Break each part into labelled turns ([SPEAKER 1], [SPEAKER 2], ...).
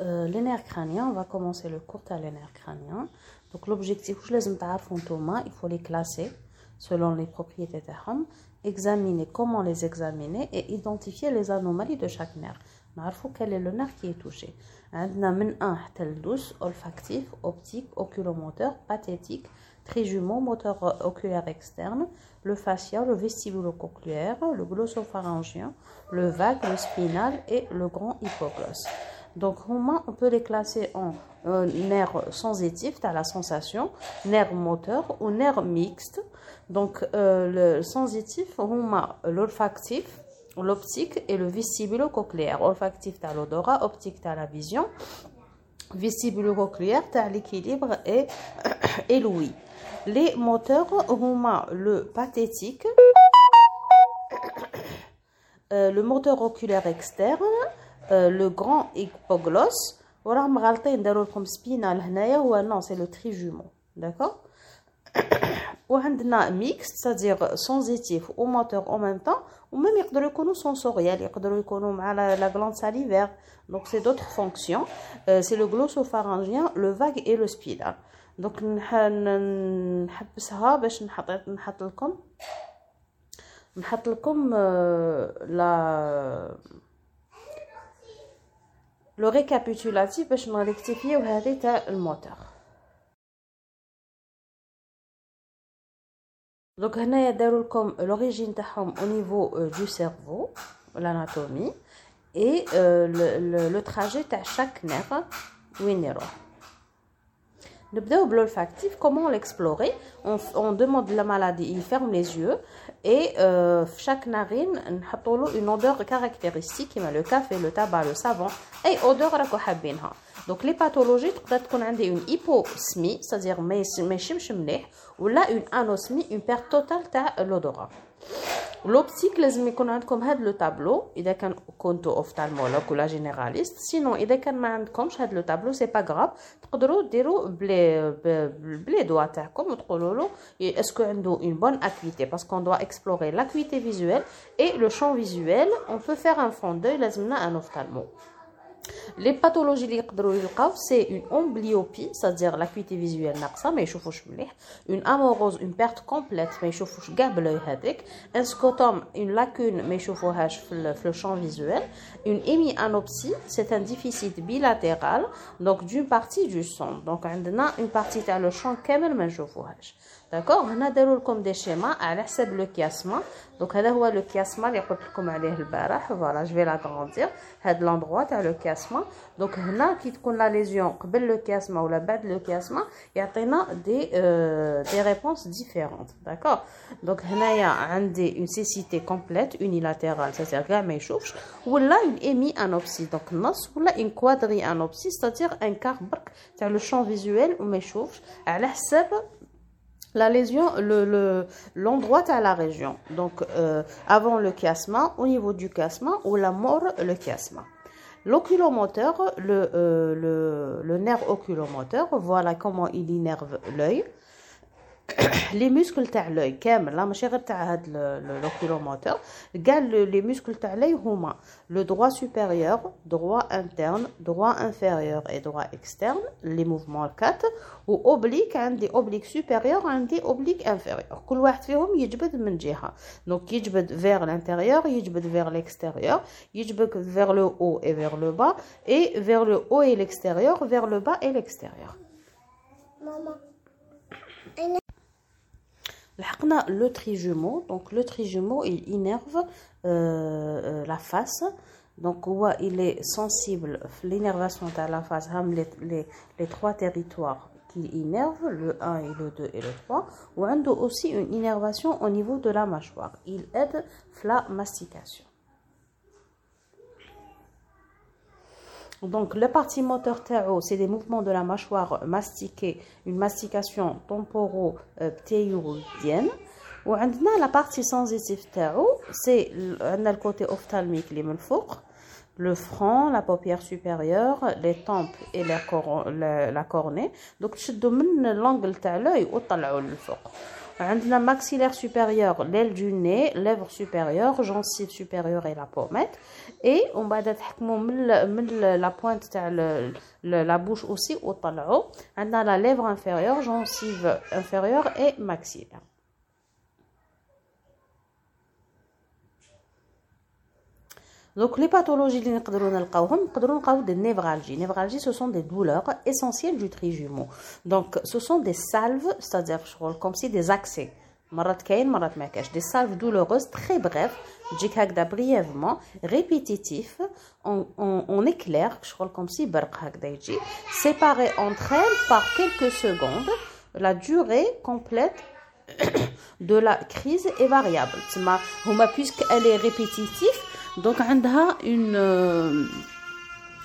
[SPEAKER 1] euh, les nerfs crâniens, on va commencer le cours à les nerfs crâniens. Donc l'objectif, je les il faut les classer selon les propriétés de examiner comment les examiner et identifier les anomalies de chaque nerf. نعرفوا quel est le nerf qui est touché عندنا من 1 حتى ل 12 olfactif, optique, oculomoteur, pathétique, trijumeau, moteur oculaire externe, le facial, le vestibulo-cochléaire, le glossopharyngien, le vague, le spinal et le grand hypoglosse. Donc, on peut les classer en euh, nerfs sensitifs, tu as la sensation, nerf moteur ou nerf mixte. Donc, euh, le sensitif, l'olfactif, l'optique et le vestibulo-cochléaire. Olfactif, tu as l'odorat, optique, tu as la vision. Vestibulo-cochléaire, tu as l'équilibre et, et l'ouïe. Les moteurs, on a le pathétique, euh, le moteur oculaire externe, le grand hypoglosse وراهم غالطين نديرو لكم سبينال هنايا هو نو سي لو تريجومون داكوغ وعندنا ميكس سادير سونزيتيف و موتور او ميم طون وميم يقدروا يكونوا سونسوريال يقدروا يكونوا مع لا غلاند ساليفير دونك سي دوطخ فونكسيون سي لو غلوسوفارانجيان لو فاغ اي لو سبينال دونك نحبسها باش نحط نحط لكم نحط لكم لا le récapitulatif باش نريكتيفيو هذه تاع الموتور دونك هنايا داروا لكم لوريجين تاعهم au niveau du cerveau l'anatomie et le, le, trajet تاع chaque nerf وين يروح نبداو بالolfactif comment l'explorer on, on demande la maladie il ferme les yeux et euh, chaque narine نحطوا له une odeur caractéristique كيما le café le tabac le savon اي odeur راكو حابينها دونك لي باثولوجي تقدر تكون عندي اون hyposmie c'est-à-dire ما يشمش مليح ولا une anosmie une perte totale تاع l'odorat لوبتيك لازم يكون عندكم هذا لو تابلو اذا كان كنتو اوفتالمولوج ولا جينيراليست سينو اذا كان ما عندكمش هذا لو تابلو سي با غراف تقدروا ديروا بلي بلي دوا تاعكم وتقولوا له اسكو عنده اون بون اكويتي باسكو دوا اكسبلوري لاكويتي فيزوال اي لو شون فيزوال اون بو فير ان فون دوي لازمنا ان اوفتالمو Les pathologies c'est une amblyopie, c'est-à-dire l'acuité visuelle naqsa, mais une amorose, une perte complète, mais un scotome, une lacune, mais le champ visuel, une hémianopsie, c'est un déficit bilatéral, donc d'une partie du sang. Donc, on a une partie dans le champ, mais داكوغ هنا داروا لكم دي شيما على حساب لو كياسما دونك هذا هو لو كياسما اللي قلت لكم عليه البارح فوالا جو في لاغروندير هاد لوندروا تاع لو كياسما دونك هنا كي تكون لا ليزيون قبل لو كياسما ولا بعد لو كياسما يعطينا دي euh, دي ريبونس ديفيرونت داكوغ دونك هنايا عندي اون سيسيتي كومبليت اونيلاتيرال سيتير كاع ما يشوفش ولا اون ايمي انوبسي دونك نص ولا اون كوادري انوبسي سيتير ان كار برك تاع لو شون فيزويل وما يشوفش على حساب la lésion, l'endroit le, à la région. Donc, euh, avant le chiasma, au niveau du chiasma, ou la mort, le chiasma. L'oculomoteur, le, euh, le, le nerf oculomoteur, voilà comment il innerve l'œil. les muscles تاع l'œil كامل لا ماشي غير تاع هاد l'oculomoteur قال les muscles تاع l'œil هما le droit supérieur droit interne droit inférieur et droit externe les mouvements 4 و oblique عندي oblique supérieur عندي oblique inférieur كل واحد فيهم يجبد من جهه donc يجبد vers l'intérieur يجبد vers l'extérieur يجبد vers le haut et vers le bas et vers le haut et l'extérieur vers le bas et l'extérieur Maman. le trijumeau donc le trijumeau il innerve euh, euh, la face. Donc il est sensible. L'innervation de la face les, les, les trois territoires qui innervent le 1 et le 2 et le 3 ou a aussi une innervation au niveau de la mâchoire. Il aide la mastication Donc, le parti moteur théo, c'est des mouvements de la mâchoire mastiquée, une mastication temporotéurigienne. Ou la partie sensitive théo, c'est le côté ophtalmique, les le front, la paupière supérieure, les tempes et la, cornée. Donc, je domine l'angle de l'œil au talon le عندنا maxillaire supérieur, l'aile du nez, lèvre supérieure, gencive supérieure et la pommette. Et on va تحكموا من من la pointe تاع la bouche aussi وطلعوا. عندنا la lèvre inférieure, gencive inférieure et maxillaire. Donc les pathologies اللي نقدروا نلقاوهم نقدروا نلقاو des névralgies. Névralgies ce sont des douleurs essentielles du trijumeau. Donc ce sont des salves, c'est-à-dire comme si des accès. مرات كاين مرات ما كاش des salves douloureuses très brèves تجيك هكذا brièvement répétitif en, en, en éclair شغل comme si برق هكذا يجي séparées entre elles par quelques secondes la durée complète de la crise est variable تسمى هما puisqu'elle est répétitive donc عندها une euh,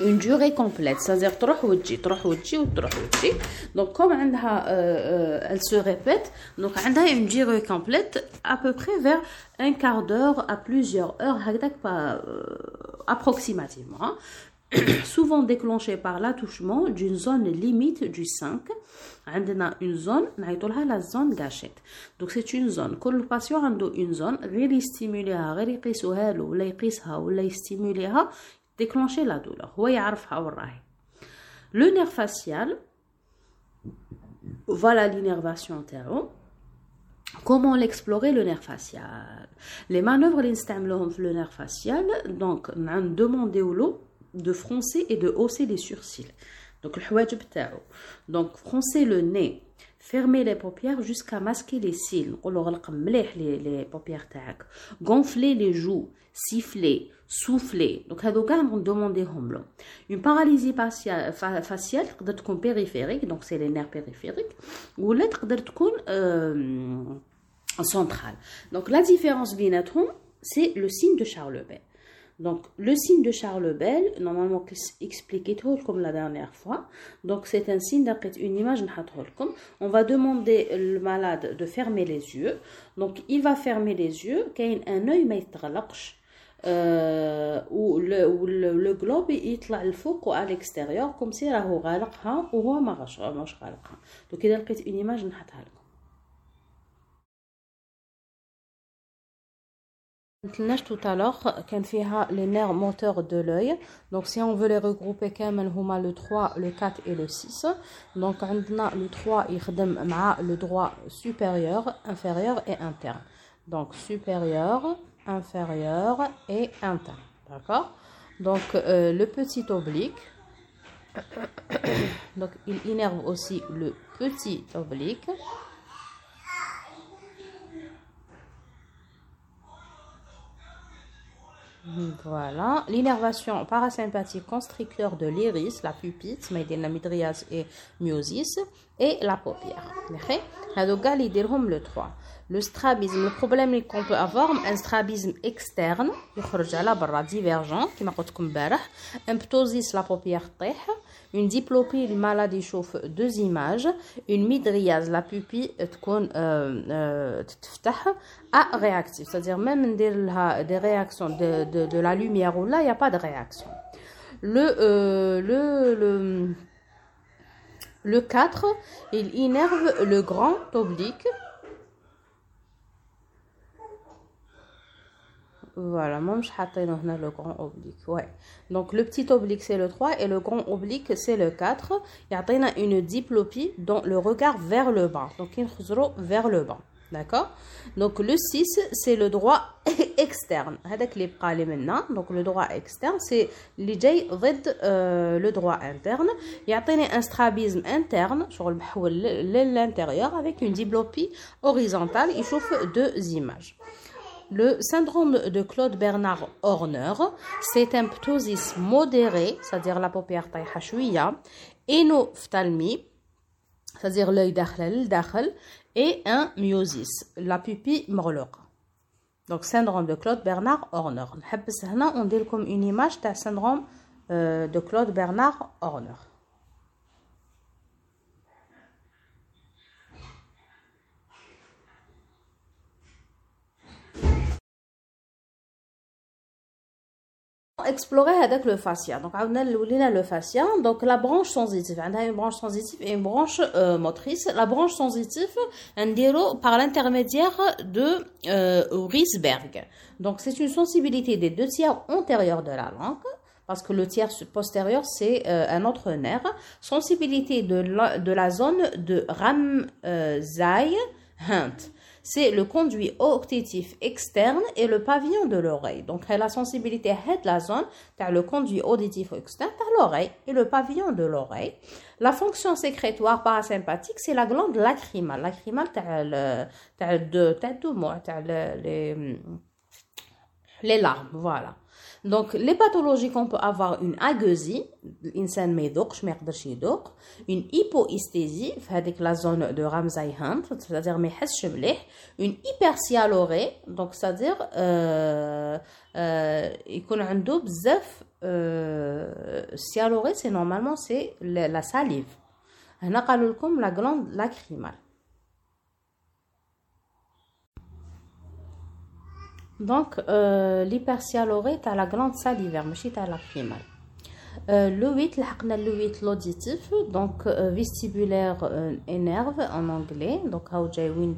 [SPEAKER 1] une durée complète c'est-à-dire تروح وتجي تروح وتجي وتروح وتجي donc comme عندها euh, euh, elle se répète donc عندها une durée complète à peu près vers un quart d'heure à plusieurs heures هكذاك pas approximativement hein. souvent déclenché par l'attouchement d'une zone limite du 5 عندنا une zone نعيطوا لها la zone gâchette donc c'est une zone كل patient عنده une zone غير يستيموليها غير يقيسوها له ولا يقيسها ولا يستيموليها déclencher la douleur هو يعرفها وين راهي le nerf facial voilà l'innervation تاعو Comment l'explorer le nerf facial Les manœuvres اللي نستعملوهم في le nerf facial donc demander au lot de froncer et de hausser les sourcils. Donc, Donc, froncer le nez, fermer les paupières jusqu'à masquer les cils. Les, les paupières Gonfler les joues, siffler, souffler. Donc, on demander Une paralysie faciale, faciale périphérique, donc c'est les nerfs périphériques, ou l'être euh, centrale. Donc, la différence c'est le signe de Charles Bell. Donc, le signe de Charles Bell, normalement expliqué comme la dernière fois. Donc, c'est un signe d'après une image. On va demander le malade de fermer les yeux. Donc, il va fermer les yeux. Quand un œil euh, ou le, le, le globe يطلع الفوق à l'extérieur comme si راهو غالقها وهو ما مش غالقها donc اذا لقيت une image نحطها لكم tout à l'heure كان فيها les nerfs moteurs de l'œil donc si on veut les regrouper كامل هما le 3 le 4 et le 6 donc عندنا le 3 يخدم مع le droit supérieur inférieur et interne donc supérieur inférieur et interne d'accord donc euh, le petit oblique donc il innerve aussi le petit oblique Voilà. L'innervation parasympathique constricteur de l'iris, la la midriase et myosis, et la paupière. le 3. Le strabisme, le problème qu'on peut avoir, un strabisme externe, divergent, qui m'a un ptosis, la paupière une diplopie, une maladie chauffe, deux images, une midriase, la pupille, euh, euh, euh à réactif, c'est-à-dire même des réactions de, de, de la lumière ou là, il n'y a pas de réaction. le, euh, le, le le 4, il innerve le grand oblique Voilà, moi je le grand oblique. Ouais. Donc le petit oblique c'est le 3 et le grand oblique c'est le 4. Il y a une diplopie dans le regard vers le bas. Donc il vers le bas. D'accord? Donc le 6 c'est le droit externe. Donc le droit externe c'est euh, le droit interne. Il y a un strabisme interne sur l'intérieur avec une diplopie horizontale. Il chauffe deux images. Le syndrome de Claude Bernard Horner, c'est un ptosis modéré, c'est-à-dire la paupière taïha chouïa, énophthalmie, c'est-à-dire l'œil dakhal, et un myosis, la pupille morloque. Donc, syndrome de Claude Bernard Horner. On dit comme une image d'un syndrome euh, de Claude Bernard Horner. Explorer avec le fascia. Donc, on a le fascia. Donc, la branche sensitive. On a une branche sensitive et une branche euh, motrice. La branche sensitive, on par l'intermédiaire de euh, Riesberg. Donc, c'est une sensibilité des deux tiers antérieurs de la langue parce que le tiers postérieur, c'est euh, un autre nerf. Sensibilité de la, de la zone de Ramsay Hunt c'est le conduit auditif externe et le pavillon de l'oreille. Donc, la sensibilité de la zone, as le conduit auditif externe, as l'oreille et le pavillon de l'oreille. La fonction sécrétoire parasympathique, c'est la glande lacrymale. Lacrymale, t'as deux, t'as les, les larmes, voilà. Donc, les pathologies qu'on peut avoir, une agueusie, l'insan ما يذوقش ما يقدرش يذوق une hypoesthésie في هذيك la zone de Ramsay Hunt c'est-à-dire ما يحسش مليح une hypersialorée donc c'est-à-dire euh, euh, يكون عنده بزاف euh, sialorée c'est normalement c'est la salive هنا قالوا لكم la glande lacrymale Donc, euh, tu as la glande salivaire, mais as la primale. Euh, le 8, le 8 l'auditif, donc euh, vestibulaire euh, et nerve en anglais, donc how jay, win.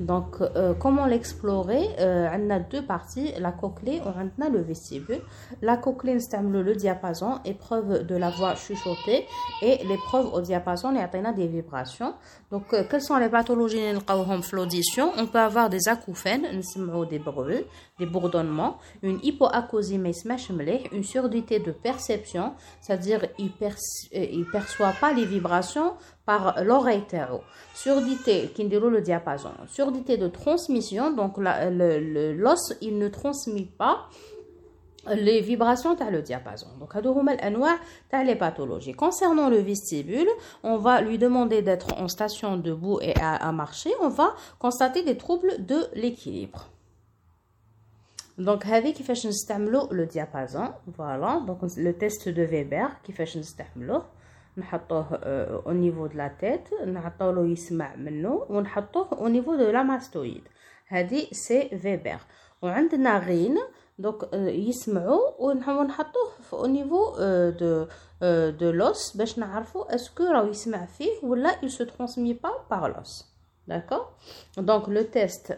[SPEAKER 1] Donc, euh, comment l'explorer? Euh, On a deux parties, la cochlée on a le vestibule. La cochlée, c'est le diapason, épreuve de la voix chuchotée, et l'épreuve au diapason, y a des vibrations. Donc, euh, quelles sont les pathologies l'audition On peut avoir des acouphènes, des bruits, des bourdonnements, une hypoacousie, une surdité de perception, c'est-à-dire il ne perçoit pas les vibrations par l'oreille Surdité, qui déroule le diapason. Surdité de transmission, donc l'os, il ne transmet pas les vibrations dans le diapason. Donc, à les pathologies. Concernant le vestibule, on va lui demander d'être en station debout et à, marcher. On va constater des troubles de l'équilibre. Donc, avec qui fait le diapason. Voilà. Donc, le test de Weber qui fait نحطوه au niveau de la tête نعطولو يسمع منه ونحطوه au niveau de la mastoïde هذه سي فيبر وعندنا غين دوك يسمعوا ونحطوه au niveau de de l'os باش نعرفوا اسكو راهو يسمع فيه ولا il se transmet pas par l'os d'accord donc le test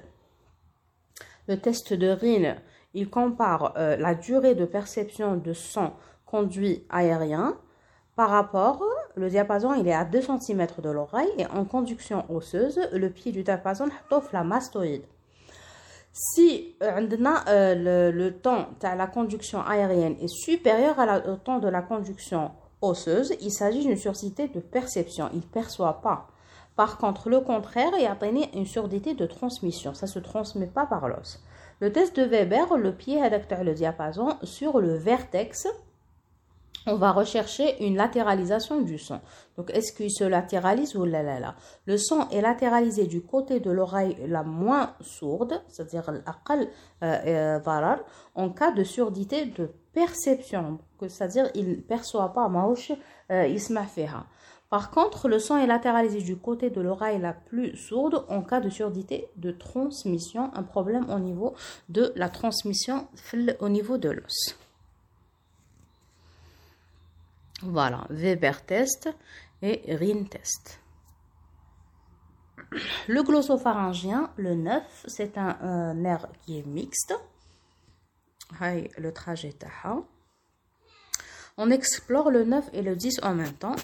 [SPEAKER 1] le test de Rhin il compare euh, la durée de perception de son conduit aérien par rapport, le diapason il est à 2 cm de l'oreille et en conduction osseuse, le pied du diapason est la mastoïde. Si euh, euh, le, temps de la conduction aérienne est supérieur au temps de la conduction osseuse, il s'agit d'une surdité de perception. Il ne perçoit pas. Par contre, le contraire, il y a une surdité de transmission. Ça ne se transmet pas par l'os. Le test de Weber, le pied adapte le diapason sur le vertex. On va rechercher une latéralisation du son. Donc, est-ce qu'il se latéralise ou là, là, là? Le son est latéralisé du côté de l'oreille la moins sourde, c'est-à-dire l'aqal euh, euh, en cas de surdité de perception, c'est-à-dire il ne perçoit pas euh, Par contre, le son est latéralisé du côté de l'oreille la plus sourde en cas de surdité de transmission, un problème au niveau de la transmission au niveau de l'os. Voilà, Weber test et Rin test. Le glossopharyngien, le 9, c'est un, nerf qui est mixte. le trajet On explore le 9 et le 10 en même temps.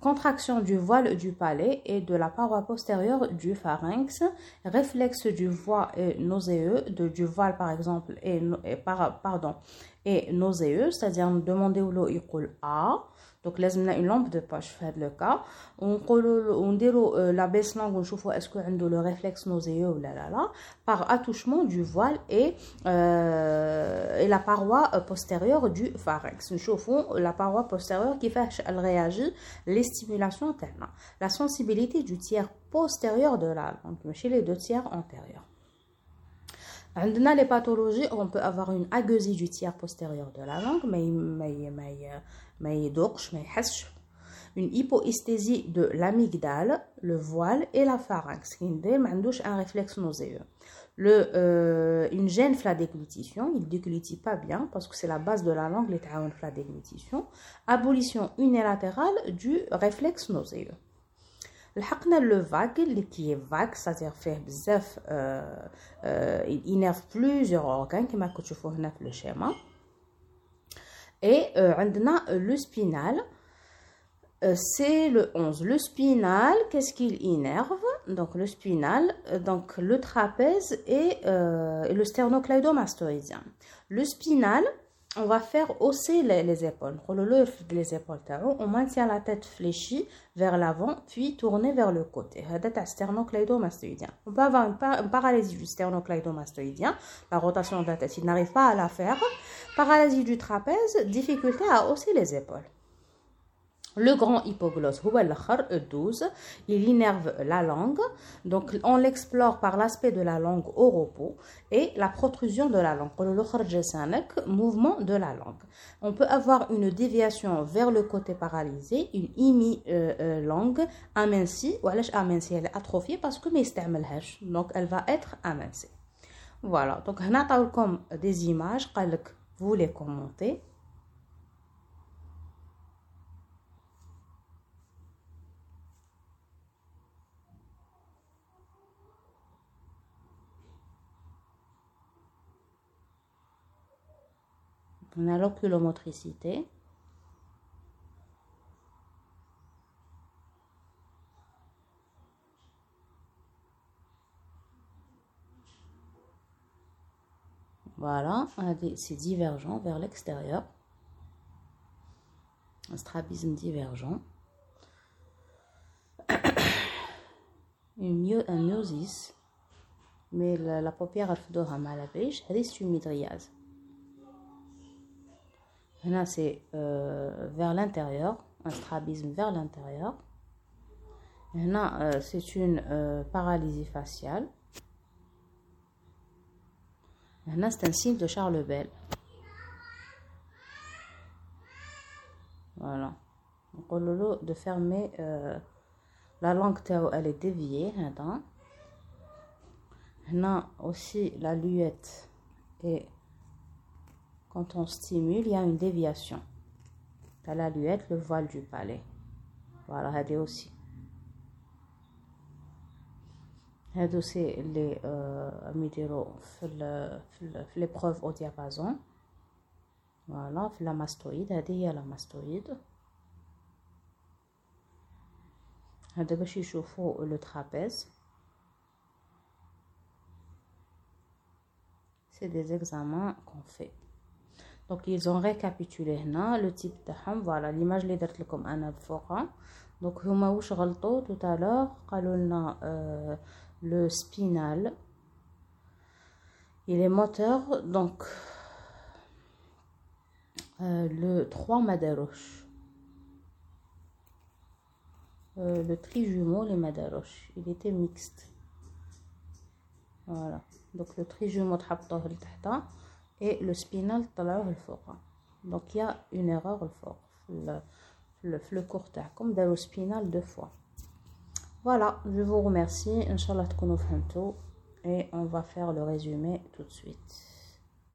[SPEAKER 1] Contraction du voile du palais et de la paroi postérieure du pharynx. Réflexe du voile nauséeux, de, du voile par exemple, et, pardon, et nauséeux, c'est-à-dire demander où l'eau il A. Donc, nous avons une lampe de poche dans le cas. On dit euh, la baisse langue, on chauffe est-ce qu'on a le réflexe nauséeux ou là là là, par attouchement du voile et, euh, la paroi euh, postérieure du pharynx. Nous chauffons la paroi postérieure qui fait elle réagit les stimulations telles. La sensibilité du tiers postérieur de la langue, chez les deux tiers antérieurs. عندنا les pathologies on peut avoir une agueusie du tiers postérieur de la langue mais mais mais ما يذوقش ما يحسش une hypoesthésie de l'amygdale, le voile et la pharynx. Il un réflexe nauséeux. Le, euh, une gêne la déglutition, il ne déglutit pas bien parce que c'est la base de la langue, les la déglutition. Abolition unilatérale du réflexe nauséeux. لحقنا le vague qui est vague c'est-à-dire fait bzaf euh, euh, il innerve plusieurs organes كما كتشوفوا هنا في le schéma et euh, عندنا le spinal c'est le 11 le spinal qu'est-ce qu'il innerve donc le spinal donc le trapèze et, et le sternocleidomastoïdien le spinal on va faire hausser les, épaules. les épaules on maintient la tête fléchie vers l'avant, puis tourner vers le côté. On peut avoir une, paralysie du sternocleidomastoïdien, la rotation de la tête, il n'arrive pas à la faire. Paralysie du trapèze, difficulté à hausser les épaules. Le grand hypoglosse, le 12, il innerve la langue. Donc, on l'explore par l'aspect de la langue au repos et la protrusion de la langue. Le mouvement de la langue. On peut avoir une déviation vers le côté paralysé, une imi-langue amincie. Ou amincie, elle est atrophiée parce que Donc, elle va être amincie. Voilà. Donc, on a des images. Vous les commentez. On a l'oculomotricité. Voilà, c'est divergent vers l'extérieur. Un strabisme divergent. Une un myosis. Mais la, paupière, elle fait mal c'est une midriase c'est euh, vers l'intérieur, un strabisme vers l'intérieur. Euh, c'est une euh, paralysie faciale. c'est un signe de Charles Bell. Voilà. On de fermer la langue elle est déviée. Là aussi la luette est quand on stimule, il y a une déviation. T'as la luette, le voile du palais. Voilà, regardez aussi. هادو سي اللي ميديرو في في l'épreuve au diapason voilà في la mastoïde هذه هي la mastoïde هذا باش يشوفوا le trapèze c'est des examens qu'on fait donc ils ont récapitulé le type de ham voilà l'image les درت لكم انا بفوقها donc هما واش غلطوا tout à l'heure قالوا لنا euh, le spinal il est moteur donc euh, le 3 madaroche euh, le trijumeau les madaroche il était mixte voilà donc le trijumeau تحطوه لتحت et le spinal طلعوه الفوق donc il y a une erreur الفوق في le court تاعكم داروا spinal deux fois voilà je vous remercie inchallah تكونوا فهمتوا et on va faire le résumé tout de suite